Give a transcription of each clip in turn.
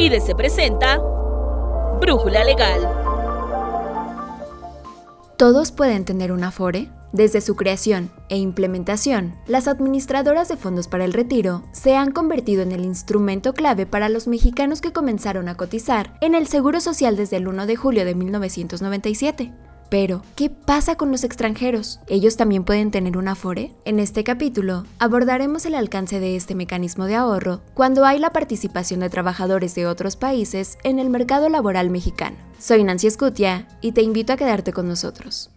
IDC presenta Brújula Legal. ¿Todos pueden tener un Afore? Desde su creación e implementación, las administradoras de fondos para el retiro se han convertido en el instrumento clave para los mexicanos que comenzaron a cotizar en el Seguro Social desde el 1 de julio de 1997. Pero, ¿qué pasa con los extranjeros? ¿Ellos también pueden tener un Afore? En este capítulo abordaremos el alcance de este mecanismo de ahorro cuando hay la participación de trabajadores de otros países en el mercado laboral mexicano. Soy Nancy Escutia y te invito a quedarte con nosotros.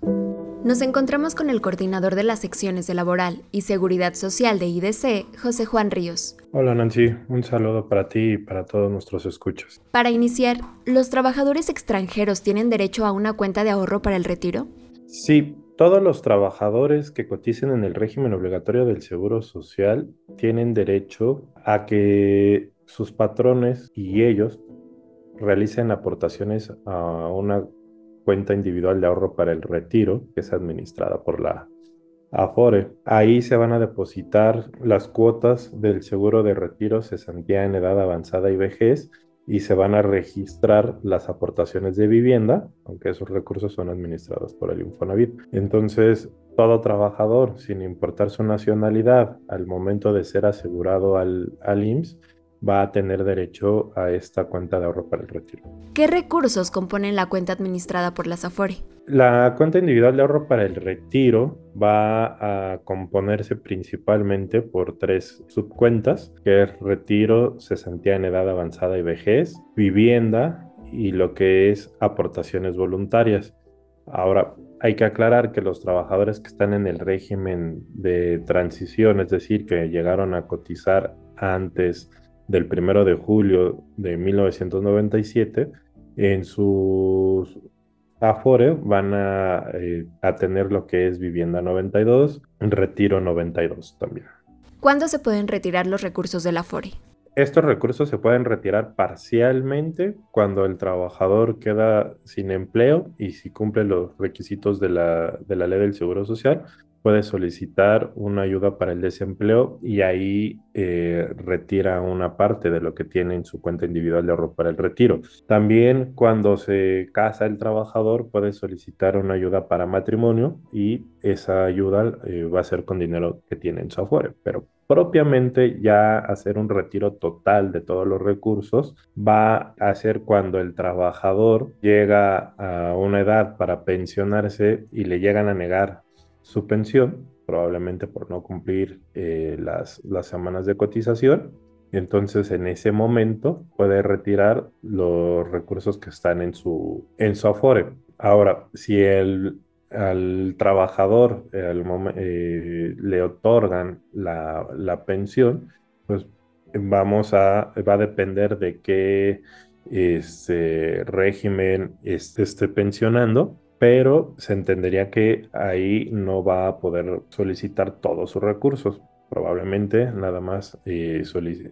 Nos encontramos con el coordinador de las secciones de Laboral y Seguridad Social de IDC, José Juan Ríos. Hola Nancy, un saludo para ti y para todos nuestros escuchas. Para iniciar, ¿los trabajadores extranjeros tienen derecho a una cuenta de ahorro para el retiro? Sí, todos los trabajadores que coticen en el régimen obligatorio del Seguro Social tienen derecho a que sus patrones y ellos realicen aportaciones a una cuenta individual de ahorro para el retiro, que es administrada por la Afore. Ahí se van a depositar las cuotas del seguro de retiro, cesantía en edad avanzada y vejez, y se van a registrar las aportaciones de vivienda, aunque esos recursos son administrados por el Infonavit. Entonces, todo trabajador, sin importar su nacionalidad, al momento de ser asegurado al, al IMSS, va a tener derecho a esta cuenta de ahorro para el retiro. ¿Qué recursos componen la cuenta administrada por la SAFORE? La cuenta individual de ahorro para el retiro va a componerse principalmente por tres subcuentas, que es retiro, cesantía en edad avanzada y vejez, vivienda y lo que es aportaciones voluntarias. Ahora, hay que aclarar que los trabajadores que están en el régimen de transición, es decir, que llegaron a cotizar antes del 1 de julio de 1997, en sus Afore van eh, a, tener lo que es vivienda 92, retiro 92 también. ¿Cuándo se pueden retirar los recursos del Afore? Estos recursos se pueden retirar parcialmente cuando el trabajador queda sin empleo y si cumple los requisitos de la, de la ley del Seguro Social puede solicitar una ayuda para el desempleo y ahí eh, retira una parte de lo que tiene en su cuenta individual de ahorro para el retiro. También cuando se casa el trabajador puede solicitar una ayuda para matrimonio y esa ayuda eh, va a ser con dinero que tiene en su afore, pero propiamente ya hacer un retiro total de todos los recursos va a ser cuando el trabajador llega a una edad para pensionarse y le llegan a negar su pensión, probablemente por no cumplir eh, las, las semanas de cotización. Entonces, en ese momento puede retirar los recursos que están en su, en su Afore. Ahora, si el, al trabajador eh, le otorgan la, la, pensión, pues vamos a, va a depender de qué este régimen esté pensionando pero se entendería que ahí no va a poder solicitar todos sus recursos. Probablemente nada más eh,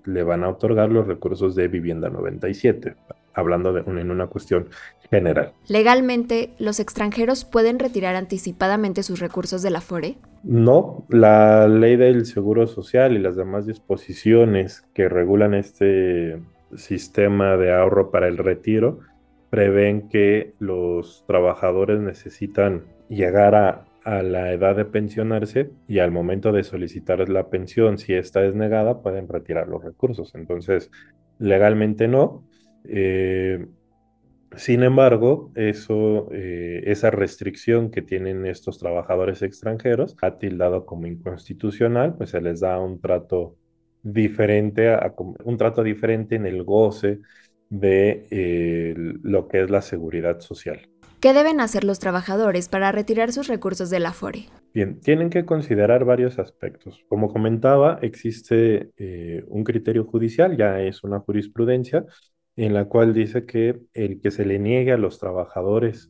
le van a otorgar los recursos de vivienda 97, hablando de en una cuestión general. ¿Legalmente los extranjeros pueden retirar anticipadamente sus recursos de la FORE? No, la ley del Seguro Social y las demás disposiciones que regulan este sistema de ahorro para el retiro prevén que los trabajadores necesitan llegar a, la edad de pensionarse y al momento de solicitar la pensión, si esta es negada, pueden retirar los recursos. Entonces, legalmente no. Eh, sin embargo, eso, eh, esa restricción que tienen estos trabajadores extranjeros ha tildado como inconstitucional, pues se les da un trato diferente, un trato diferente en el goce de eh, lo que es la seguridad social. ¿Qué deben hacer los trabajadores para retirar sus recursos de la FORE? Bien, tienen que considerar varios aspectos. Como comentaba, existe eh, un criterio judicial, ya es una jurisprudencia, en la cual dice que el que se le niegue a los trabajadores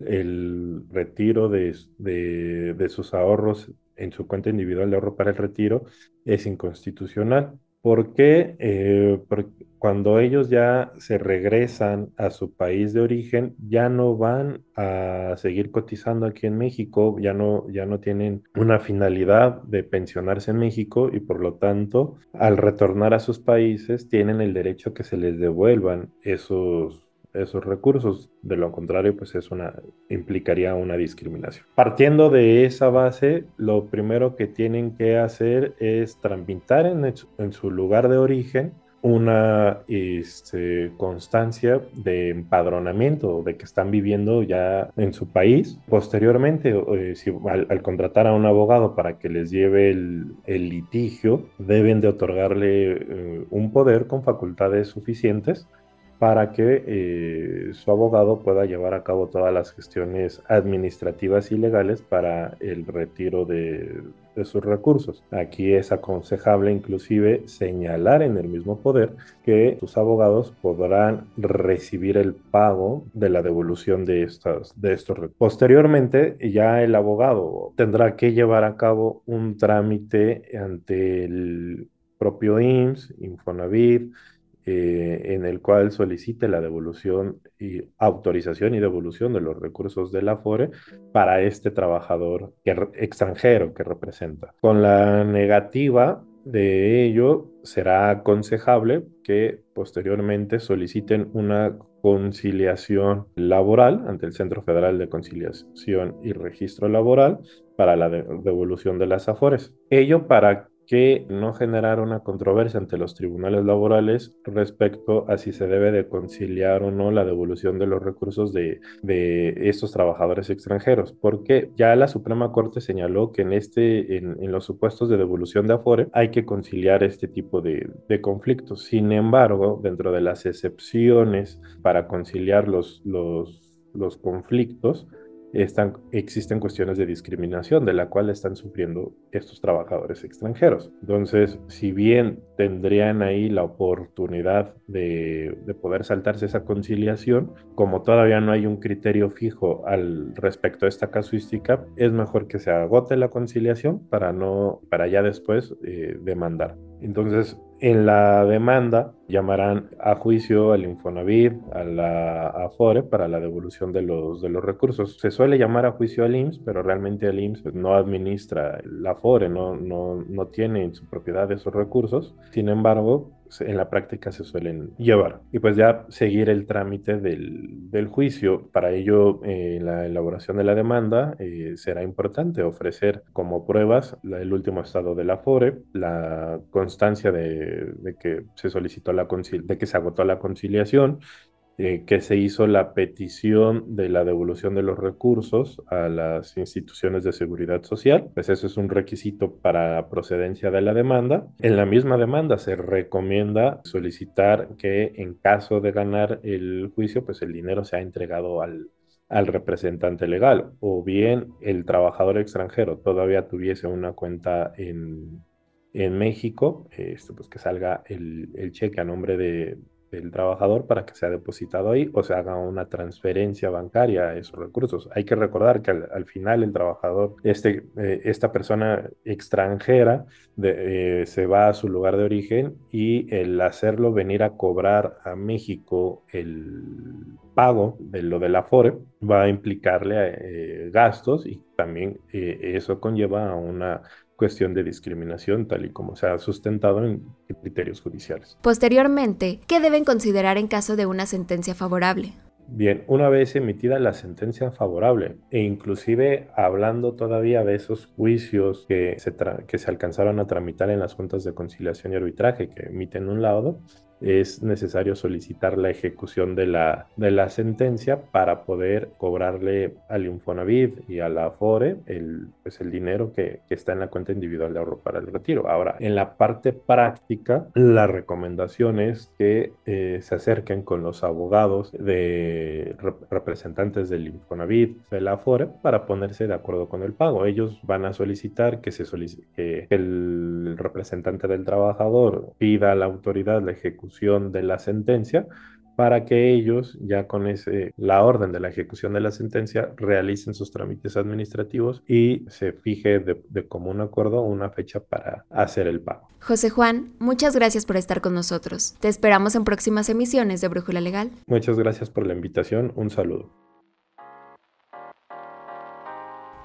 el retiro de, de sus ahorros en su cuenta individual de ahorro para el retiro es inconstitucional. ¿Por qué? Eh, porque cuando ellos ya se regresan a su país de origen, ya no van a seguir cotizando aquí en México, ya no, ya no tienen una finalidad de pensionarse en México y por lo tanto, al retornar a sus países, tienen el derecho que se les devuelvan esos esos recursos. De lo contrario, pues es una, implicaría una discriminación. Partiendo de esa base, lo primero que tienen que hacer es tramitar en su lugar de origen una este, constancia de empadronamiento de que están viviendo ya en su país. Posteriormente, eh, al, contratar a un abogado para que les lleve el, el litigio, deben de otorgarle eh, un poder con facultades suficientes para que eh, su abogado pueda llevar a cabo todas las gestiones administrativas y legales para el retiro de, sus recursos. Aquí es aconsejable inclusive señalar en el mismo poder que sus abogados podrán recibir el pago de la devolución de, de estos recursos. Posteriormente, ya el abogado tendrá que llevar a cabo un trámite ante el propio IMSS, Infonavit, eh, en el cual solicite la devolución y autorización y devolución de los recursos del Afore para este trabajador extranjero que representa. Con la negativa de ello, será aconsejable que posteriormente soliciten una conciliación laboral ante el Centro Federal de Conciliación y Registro Laboral para la devolución de las AFORES. Ello para que no generara una controversia ante los tribunales laborales respecto a si se debe de conciliar o no la devolución de los recursos de, estos trabajadores extranjeros, porque ya la Suprema Corte señaló que en, este, en, los supuestos de devolución de Afore hay que conciliar este tipo de, conflictos. Sin embargo, dentro de las excepciones para conciliar los, los, los conflictos, existen cuestiones de discriminación de la cual están sufriendo estos trabajadores extranjeros. Entonces, si bien tendrían ahí la oportunidad de, de, poder saltarse esa conciliación, como todavía no hay un criterio fijo al respecto a esta casuística, es mejor que se agote la conciliación para no, para ya después eh, demandar. Entonces, en la demanda llamarán a juicio al Infonavit, a la Afore para la devolución de los, de los recursos. Se suele llamar a juicio al IMSS, pero realmente el IMSS no administra la Afore, no, no, no tiene en su propiedad esos recursos. Sin embargo, en la práctica se suelen llevar. Y pues ya seguir el trámite del, del juicio. Para ello, eh, la elaboración de la demanda eh, será importante ofrecer como pruebas el último estado de la FORE, la constancia de, de que se solicitó la de que se agotó la conciliación eh, que se hizo la petición de la devolución de los recursos a las instituciones de seguridad social, pues eso es un requisito para procedencia de la demanda. En la misma demanda se recomienda solicitar que en caso de ganar el juicio, pues el dinero sea entregado al, al representante legal o bien el trabajador extranjero todavía tuviese una cuenta en, en México, esto pues que salga el, el cheque a nombre de, del trabajador para que sea depositado ahí o se haga una transferencia bancaria a esos recursos. Hay que recordar que al, final el trabajador, este, eh, esta persona extranjera, eh, se va a su lugar de origen y el hacerlo venir a cobrar a México el pago de lo del Afore va a implicarle eh, gastos y también eso conlleva a una cuestión de discriminación tal y como se ha sustentado en criterios judiciales. Posteriormente, ¿qué deben considerar en caso de una sentencia favorable? Bien, una vez emitida la sentencia favorable e inclusive hablando todavía de esos juicios que se, que se alcanzaron a tramitar en las juntas de conciliación y arbitraje que emiten un laudo, es necesario solicitar la ejecución de la, de la sentencia para poder cobrarle al Infonavit y a la Afore el, pues el dinero que, que, está en la cuenta individual de ahorro para el retiro. Ahora, en la parte práctica, la recomendación es que eh, se acerquen con los abogados de representantes del Infonavit, de la Afore, para ponerse de acuerdo con el pago. Ellos van a solicitar que, se que el representante del trabajador pida a la autoridad la ejecución de la sentencia para que ellos, ya con ese, la orden de la ejecución de la sentencia, realicen sus trámites administrativos y se fije de, de común acuerdo una fecha para hacer el pago. José Juan, muchas gracias por estar con nosotros. Te esperamos en próximas emisiones de Brújula Legal. Muchas gracias por la invitación. Un saludo.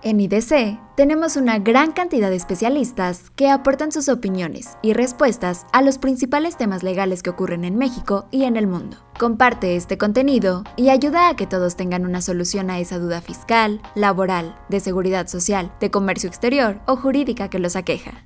En IDC tenemos una gran cantidad de especialistas que aportan sus opiniones y respuestas a los principales temas legales que ocurren en México y en el mundo. Comparte este contenido y ayuda a que todos tengan una solución a esa duda fiscal, laboral, de seguridad social, de comercio exterior o jurídica que los aqueja.